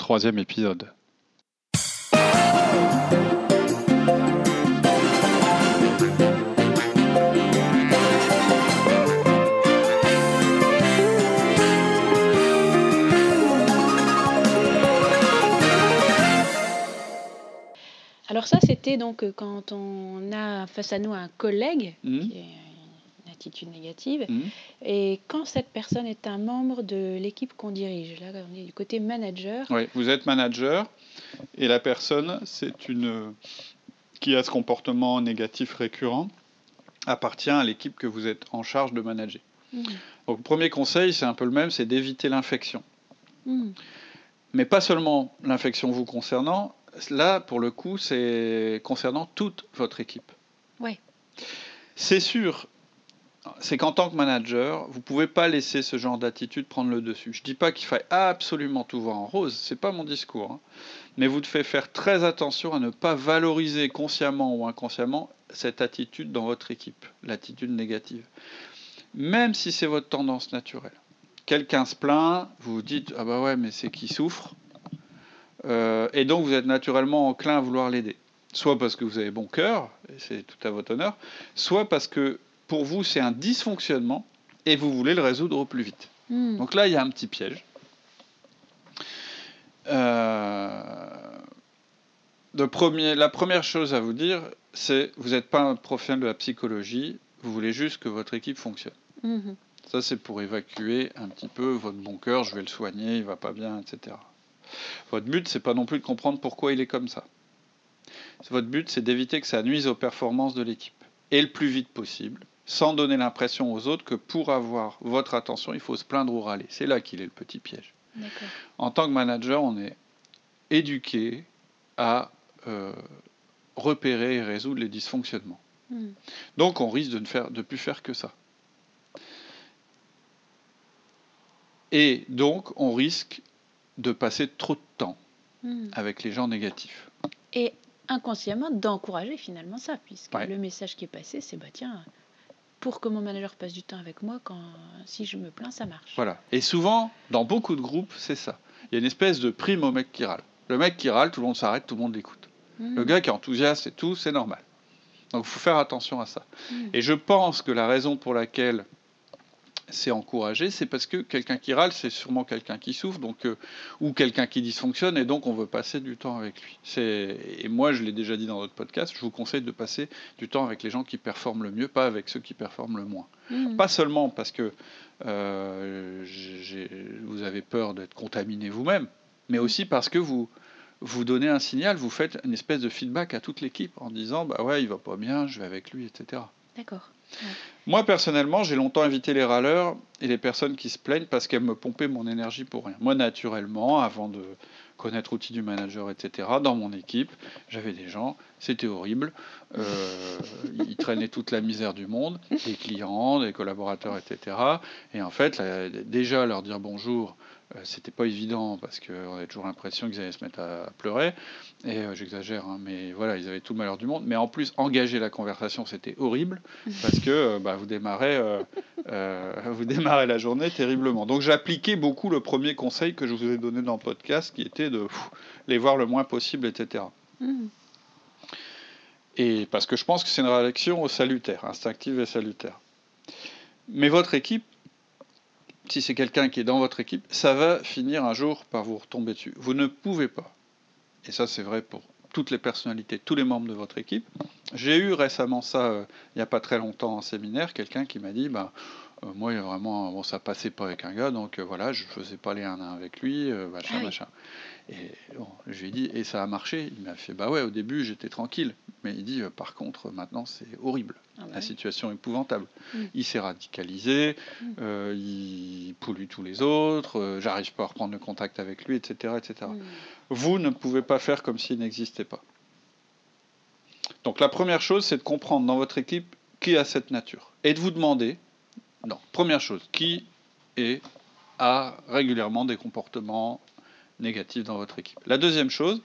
Troisième épisode. Alors ça, c'était donc euh, quand on a face à nous un collègue Mhm. qui une attitude négative, Mhm. et quand cette personne est un membre de l'équipe qu'on dirige. Là, on est du côté manager. Oui, vous êtes manager et la personne, c'est une qui a ce comportement négatif récurrent, appartient à l'équipe que vous êtes en charge de manager. Mhm. Donc, le premier conseil, c'est un peu le même, c'est d'éviter l'infection. Mhm. Mais pas seulement l'infection vous concernant, là, pour le coup, c'est concernant toute votre équipe. Ouais. C'est sûr, c'est qu'en tant que manager, vous ne pouvez pas laisser ce genre d'attitude prendre le dessus. Je ne dis pas qu'il faille absolument tout voir en rose, c'est pas mon discours. hein. Mais vous devez faire très attention à ne pas valoriser consciemment ou inconsciemment cette attitude dans votre équipe, l'attitude négative. Même si c'est votre tendance naturelle. Quelqu'un se plaint, vous vous dites Ah bah ouais, mais c'est qui souffre Euh, Et donc vous êtes naturellement enclin à vouloir l'aider. Soit parce que vous avez bon cœur, et c'est tout à votre honneur, soit parce que pour vous c'est un dysfonctionnement et vous voulez le résoudre au plus vite. Mhm. Donc là, il y a un petit piège. Euh, premier, la première chose à vous dire, c'est vous n'êtes pas un professionnel de la psychologie, vous voulez juste que votre équipe fonctionne. Mhm. Ça, c'est pour évacuer un petit peu votre bon cœur, je vais le soigner, il va pas bien, etc. Votre but, c'est pas non plus de comprendre pourquoi il est comme ça. Votre but, c'est d'éviter que ça nuise aux performances de l'équipe. Et le plus vite possible, sans donner l'impression aux autres que pour avoir votre attention, il faut se plaindre ou râler. C'est là qu'il est le petit piège. En tant que manager, on est éduqué à euh, repérer et résoudre les dysfonctionnements. Mhm. Donc on risque de ne faire, de plus faire que ça. Et donc on risque de passer trop de temps Mhm. avec les gens négatifs. Et inconsciemment d'encourager finalement ça, puisque Ouais. le message qui est passé, c'est bah tiens, pour que mon manager passe du temps avec moi, quand si je me plains, ça marche. Voilà. Et souvent, dans beaucoup de groupes, c'est ça. Il y a une espèce de prime au mec qui râle. Le mec qui râle, tout le monde s'arrête, tout le monde l'écoute. Mhm. Le gars qui est enthousiaste et tout, c'est normal. Donc il faut faire attention à ça. Mhm. Et je pense que la raison pour laquelle c'est encouragé, c'est parce que quelqu'un qui râle, c'est sûrement quelqu'un qui souffre, donc euh, ou quelqu'un qui dysfonctionne, et donc on veut passer du temps avec lui. Et moi je l'ai déjà dit dans votre podcast, je vous conseille de passer du temps avec les gens qui performent le mieux, pas avec ceux qui performent le moins. Mhm. Pas seulement parce que euh, vous avez peur d'être contaminé vous-même, mais aussi parce que vous vous donnez un signal, vous faites une espèce de feedback à toute l'équipe en disant bah ouais il va pas bien, je vais avec lui, etc. D'accord. Moi, personnellement, j'ai longtemps évité les râleurs et les personnes qui se plaignent parce qu'elles me pompaient mon énergie pour rien. Moi, naturellement, avant de connaître outils du manager, etc., dans mon équipe, j'avais des gens, c'était horrible. euh, ils traînaient toute la misère du monde, des clients, des collaborateurs, etc. Et en fait, déjà leur dire bonjour, c'était pas évident parce qu'on avait toujours l'impression qu'ils allaient se mettre à pleurer. Et euh, j'exagère, hein, mais voilà, ils avaient tout le malheur du monde. Mais en plus, engager la conversation, c'était horrible parce que euh, bah, vous démarrez, euh, euh, vous démarrez la journée terriblement. Donc j'appliquais beaucoup le premier conseil que je vous ai donné dans le podcast, qui était de pff, les voir le moins possible, etc. Mhm. Et parce que je pense que c'est une réaction salutaire, instinctive et salutaire. Mais votre équipe, si c'est quelqu'un qui est dans votre équipe, ça va finir un jour par vous retomber dessus. Vous ne pouvez pas. Et ça, c'est vrai pour toutes les personnalités, tous les membres de votre équipe. J'ai eu récemment ça, euh, il n'y a pas très longtemps en séminaire, quelqu'un qui m'a dit, Euh, moi, il y a vraiment, bon, ça passait pas avec un gars, donc euh, voilà, je faisais pas les 1 1 avec lui, euh, machin, Ah oui. machin. Et bon, je lui ai dit, et ça a marché Il m'a fait, bah ouais, au début, j'étais tranquille. Mais il dit, euh, par contre, maintenant, c'est horrible. Ah bah La oui. situation est épouvantable. Mm. Il s'est radicalisé, Mm. euh, il pollue tous les autres, euh, j'arrive pas à reprendre le contact avec lui, etc. etc. Mm. Vous ne pouvez pas faire comme s'il n'existait pas. Donc la première chose, c'est de comprendre dans votre équipe qui a cette nature. Et de vous demander, non, première chose, qui est, a régulièrement des comportements négatifs dans votre équipe. La deuxième chose,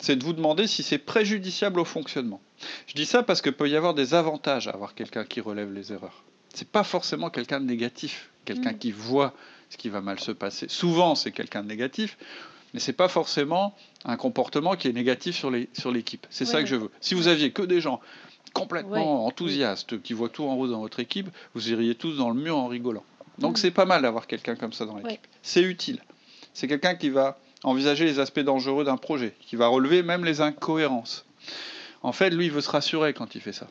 c'est de vous demander si c'est préjudiciable au fonctionnement. Je dis ça parce qu'il peut y avoir des avantages à avoir quelqu'un qui relève les erreurs. C'est pas forcément quelqu'un de négatif, quelqu'un Mm. qui voit ce qui va mal se passer. Souvent, c'est quelqu'un de négatif, mais c'est pas forcément un comportement qui est négatif sur les sur l'équipe. C'est ça que je veux. Si vous aviez que des gens complètement Ouais, enthousiastes, qui voient tout en rose dans votre équipe, vous iriez tous dans le mur en rigolant. Donc Mm. c'est pas mal d'avoir quelqu'un comme ça dans l'équipe. Ouais. C'est utile. C'est quelqu'un qui va envisager les aspects dangereux d'un projet, qui va relever même les incohérences. En fait, lui, il veut se rassurer quand il fait ça.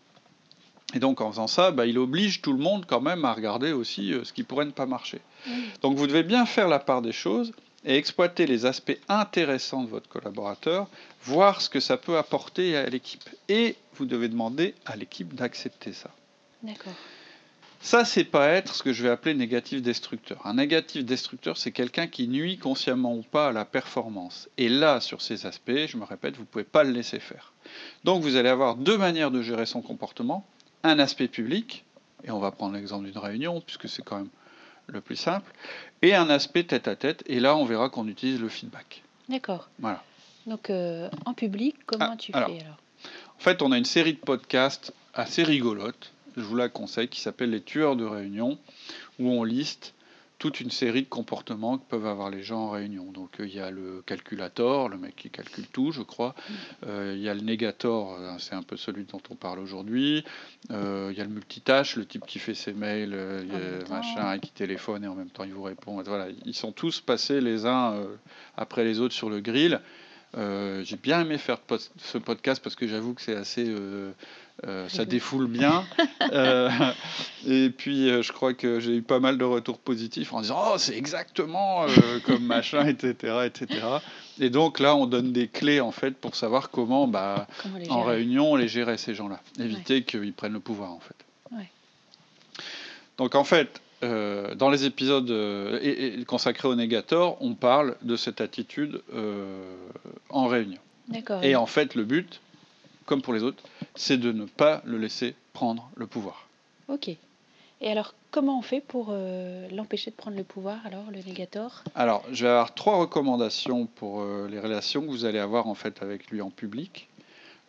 Et donc, en faisant ça, bah, il oblige tout le monde quand même à regarder aussi euh, ce qui pourrait ne pas marcher. Mm. Donc, vous devez bien faire la part des choses et exploiter les aspects intéressants de votre collaborateur, voir ce que ça peut apporter à l'équipe. Et vous devez demander à l'équipe d'accepter ça. D'accord. Ça, c'est pas être ce que je vais appeler négatif destructeur. Un négatif destructeur, c'est quelqu'un qui nuit consciemment ou pas à la performance. Et là, sur ces aspects, je me répète, vous ne pouvez pas le laisser faire. Donc, vous allez avoir deux manières de gérer son comportement. Un aspect public, et on va prendre l'exemple d'une réunion, puisque c'est quand même le plus simple, et un aspect tête à tête. Et là, on verra qu'on utilise le feedback. D'accord. Voilà. Donc, euh, en public, comment Ah, tu alors. fais alors? En fait, on a une série de podcasts assez rigolote, je vous la conseille, qui s'appelle Les tueurs de réunion, où on liste toute une série de comportements que peuvent avoir les gens en réunion. Donc euh, il y a le calculator, le mec qui calcule tout, je crois. Euh, Il y a le négator, euh, c'est un peu celui dont on parle aujourd'hui. Euh, Il y a le multitâche, le type qui fait ses mails, machin, et qui téléphone et en même temps il vous répond. Voilà, ils sont tous passés les uns après les autres sur le grill. Euh, J'ai bien aimé faire ce podcast parce que j'avoue que c'est assez. euh, euh, ça défoule bien. Et puis, je crois que j'ai eu pas mal de retours positifs en disant Oh, c'est exactement comme machin, etc., etc. Et donc là, on donne des clés en fait pour savoir comment, bah, Comment en réunion, les gérer ces gens-là. Éviter qu'ils prennent le pouvoir en fait. Ouais. Donc en fait, euh, dans les épisodes euh, et- et consacrés au négator, on parle de cette attitude euh, en réunion. Et en fait, le but, comme pour les autres, c'est de ne pas le laisser prendre le pouvoir. Ok. Et alors, comment on fait pour l'empêcher de prendre le pouvoir, alors, le négator Alors, je vais avoir trois recommandations pour les relations que vous allez avoir en fait avec lui en public.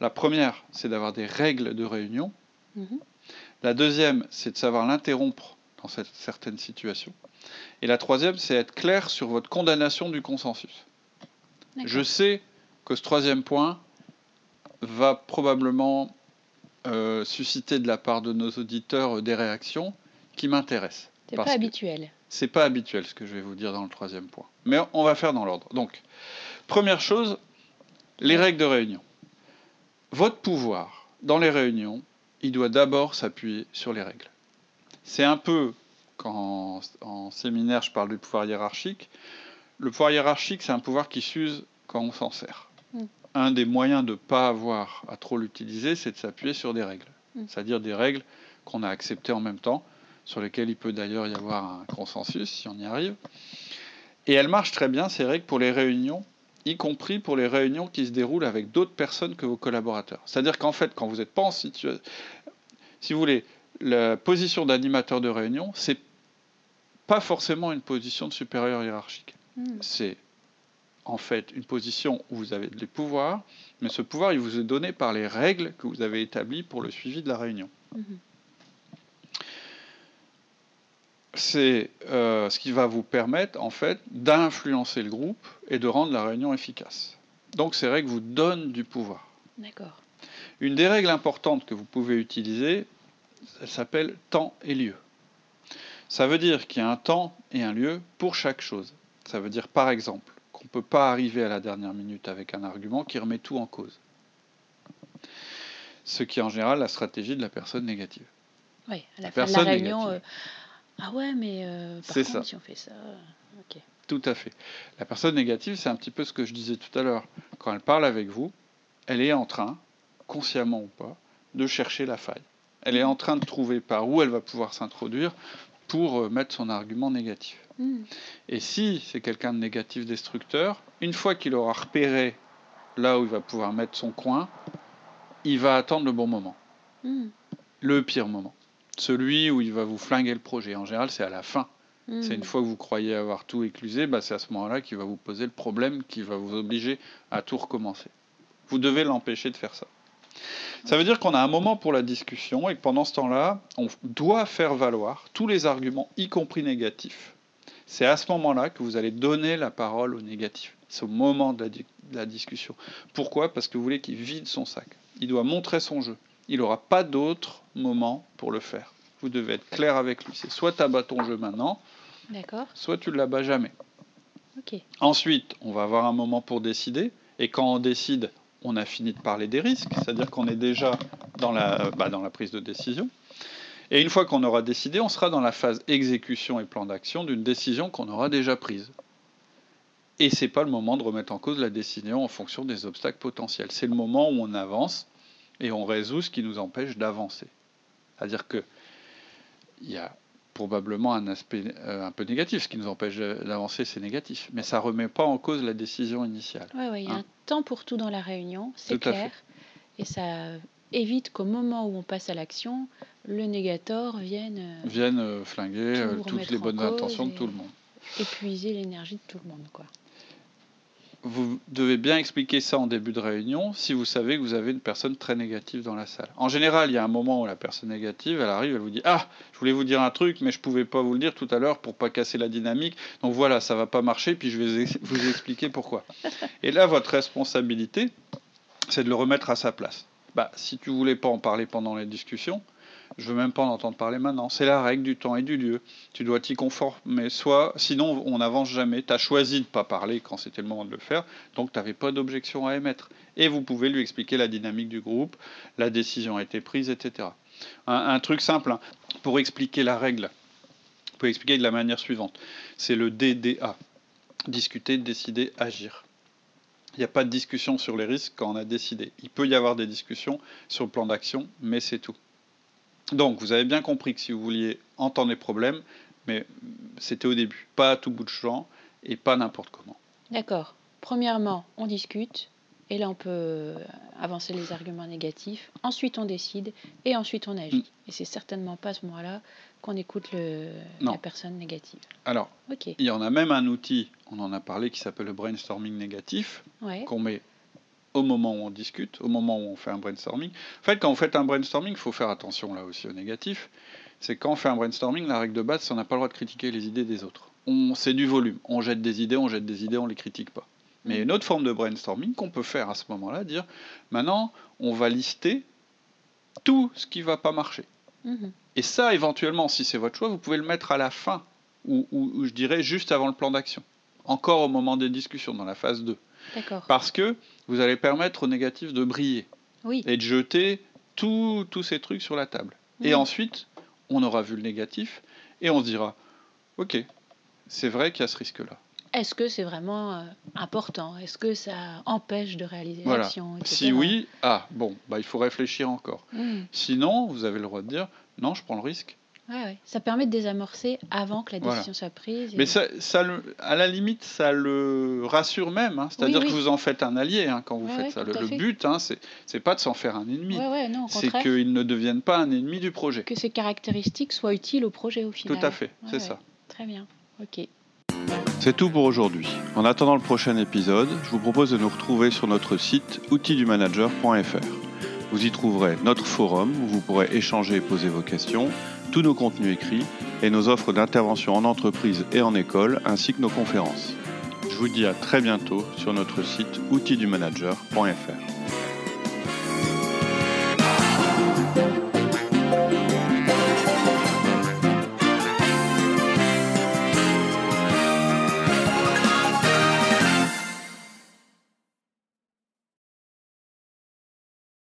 La première, c'est d'avoir des règles de réunion. Mhm. La deuxième, c'est de savoir l'interrompre dans cette, certaines situations. Et la troisième, c'est être clair sur votre condamnation du consensus. Je sais que ce troisième point va probablement euh, susciter de la part de nos auditeurs euh, des réactions qui m'intéressent. C'est pas habituel. C'est pas habituel ce que je vais vous dire dans le troisième point. Mais on va faire dans l'ordre. Donc, première chose, les règles de réunion. Votre pouvoir dans les réunions, il doit d'abord s'appuyer sur les règles. C'est un peu, quand en, en séminaire je parle du pouvoir hiérarchique, le pouvoir hiérarchique, c'est un pouvoir qui s'use quand on s'en sert. Mm. Un des moyens de ne pas avoir à trop l'utiliser, c'est de s'appuyer sur des règles. Mm. C'est-à-dire des règles qu'on a acceptées en même temps, sur lesquelles il peut d'ailleurs y avoir un consensus si on y arrive. Et elles marchent très bien, ces règles, pour les réunions, y compris pour les réunions qui se déroulent avec d'autres personnes que vos collaborateurs. C'est-à-dire qu'en fait, quand vous n'êtes pas en situation... Si vous voulez, la position d'animateur de réunion, c'est pas forcément une position de supérieur hiérarchique. Mhm. C'est en fait une position où vous avez des pouvoirs, mais ce pouvoir, il vous est donné par les règles que vous avez établies pour le suivi de la réunion. Mhm. c'est euh, ce qui va vous permettre en fait d'influencer le groupe et de rendre la réunion efficace. Donc ces règles vous donnent du pouvoir. D'accord. Une des règles importantes que vous pouvez utiliser, elle s'appelle temps et lieu. Ça veut dire qu'il y a un temps et un lieu pour chaque chose. Ça veut dire par exemple qu'on ne peut pas arriver à la dernière minute avec un argument qui remet tout en cause. Ce qui est en général la stratégie de la personne négative. Oui, à la La fin de la réunion, négative. Ah ouais, mais euh, par contre, ça. si on fait ça. Ok. Tout à fait. La personne négative, c'est un petit peu ce que je disais tout à l'heure. Quand elle parle avec vous, elle est en train, consciemment ou pas, de chercher la faille. Elle est en train de trouver par où elle va pouvoir s'introduire pour euh, mettre son argument négatif. Hmm. Et si c'est quelqu'un de négatif destructeur, une fois qu'il aura repéré là où il va pouvoir mettre son coin, il va attendre le bon moment, Hmm. le pire moment. Celui où il va vous flinguer le projet. En général, c'est à la fin. Hmm. C'est une fois que vous croyez avoir tout éclusé, bah c'est à ce moment-là qu'il va vous poser le problème, qui va vous obliger à tout recommencer. Vous devez l'empêcher de faire ça. Ça veut dire qu'on a un moment pour la discussion et que pendant ce temps-là, on doit faire valoir tous les arguments, y compris négatifs. C'est à ce moment-là que vous allez donner la parole au négatif. C'est au moment de la, di- de la discussion. Pourquoi? Parce que vous voulez qu'il vide son sac. Il doit montrer son jeu. Il n'aura pas d'autre moment pour le faire. Vous devez être clair avec lui. C'est soit tu abats ton jeu maintenant, soit tu ne l'abats jamais. Ensuite, on va avoir un moment pour décider. Et quand on décide, on a fini de parler des risques, c'est-à-dire qu'on est déjà dans la, bah, dans la prise de décision. Et une fois qu'on aura décidé, on sera dans la phase exécution et plan d'action d'une décision qu'on aura déjà prise. Et c'est pas le moment de remettre en cause la décision en fonction des obstacles potentiels. C'est le moment où on avance et on résout ce qui nous empêche d'avancer. C'est-à-dire que il y a probablement un aspect euh, un peu négatif. Ce qui nous empêche d'avancer, c'est négatif. Mais ça remet pas en cause la décision initiale. Ouais, ouais, il y a Hein. un temps pour tout dans la réunion, c'est clair. Et ça évite qu'au moment où on passe à l'action, le négator vienne euh, Viennent euh, flinguer Tout toutes les bonnes intentions de tout le monde. épuiser l'énergie de tout le monde. Quoi. Vous devez bien expliquer ça en début de réunion si vous savez que vous avez une personne très négative dans la salle. En général, il y a un moment où la personne négative, elle arrive, elle vous dit Ah, je voulais vous dire un truc, mais je pouvais pas vous le dire tout à l'heure pour pas casser la dynamique. Donc voilà, ça va pas marcher, puis je vais vous expliquer pourquoi. Et là, votre responsabilité, c'est de le remettre à sa place. Bah, si tu voulais pas en parler pendant les discussions, je veux même pas en entendre parler maintenant. C'est la règle du temps et du lieu. Tu dois t'y conformer. Soit, sinon, on n'avance jamais. Tu as choisi de pas parler quand c'était le moment de le faire, donc tu n'avais pas d'objection à émettre. Et vous pouvez lui expliquer la dynamique du groupe, la décision a été prise, etc. Un, un truc simple, hein, pour expliquer la règle, vous pouvez expliquer de la manière suivante. C'est le DDA. Discuter, décider, agir. Il n'y a pas de discussion sur les risques quand on a décidé. Il peut y avoir des discussions sur le plan d'action, mais c'est tout. Donc, vous avez bien compris que si vous vouliez entendre les problèmes, mais c'était au début, pas à tout bout de champ et pas n'importe comment. D'accord. Premièrement, on discute. Et là, on peut avancer les arguments négatifs. Ensuite, on décide. Et ensuite, on agit. Mm. Et c'est certainement pas à ce moment-là qu'on écoute le, la personne négative. Alors, Ok. il y en a même un outil, on en a parlé, qui s'appelle le brainstorming négatif, Ouais. qu'on met au moment où on discute, au moment où on fait un brainstorming. En fait, quand vous faites un brainstorming, il faut faire attention là aussi au négatif. C'est quand on fait un brainstorming, la règle de base, c'est qu'on n'a pas le droit de critiquer les idées des autres. On, c'est du volume. On jette des idées, on jette des idées, on les critique pas. Mais a une autre forme de brainstorming qu'on peut faire à ce moment-là, dire maintenant, on va lister tout ce qui va pas marcher. Mhm. Et ça, éventuellement, si c'est votre choix, vous pouvez le mettre à la fin, ou, ou- ou je dirais juste avant le plan d'action. Encore au moment des discussions, dans la phase 2. Parce que vous allez permettre au négatif de briller Oui. et de jeter tous ces trucs sur la table. Et ensuite, on aura vu le négatif et on se dira, ok, c'est vrai qu'il y a ce risque-là. Est-ce que c'est vraiment euh, important? Est-ce que ça empêche de réaliser Voilà. l'action. Si oui, ah bon, bah, il faut réfléchir encore. Mhm. Sinon, vous avez le droit de dire, non, je prends le risque. Ouais, ouais. Ça permet de désamorcer avant que la Voilà. décision soit prise. et- Mais ça, ça le- à la limite, ça le rassure même. hein. C'est-à-dire Oui, oui. que vous en faites un allié hein, quand vous Ouais, faites ça. Le, but, hein, c'est pas de s'en faire un ennemi. C'est qu'il ne devienne pas un ennemi du projet. Que ces caractéristiques soient utiles au projet au final. Tout à fait, c'est ça. Très bien. Ok. C'est tout pour aujourd'hui. En attendant le prochain épisode, je vous propose de nous retrouver sur notre site outildumanager.fr. Vous y trouverez notre forum où vous pourrez échanger et poser vos questions, tous nos contenus écrits et nos offres d'intervention en entreprise et en école, ainsi que nos conférences. Je vous dis à très bientôt sur notre site outildumanager.fr.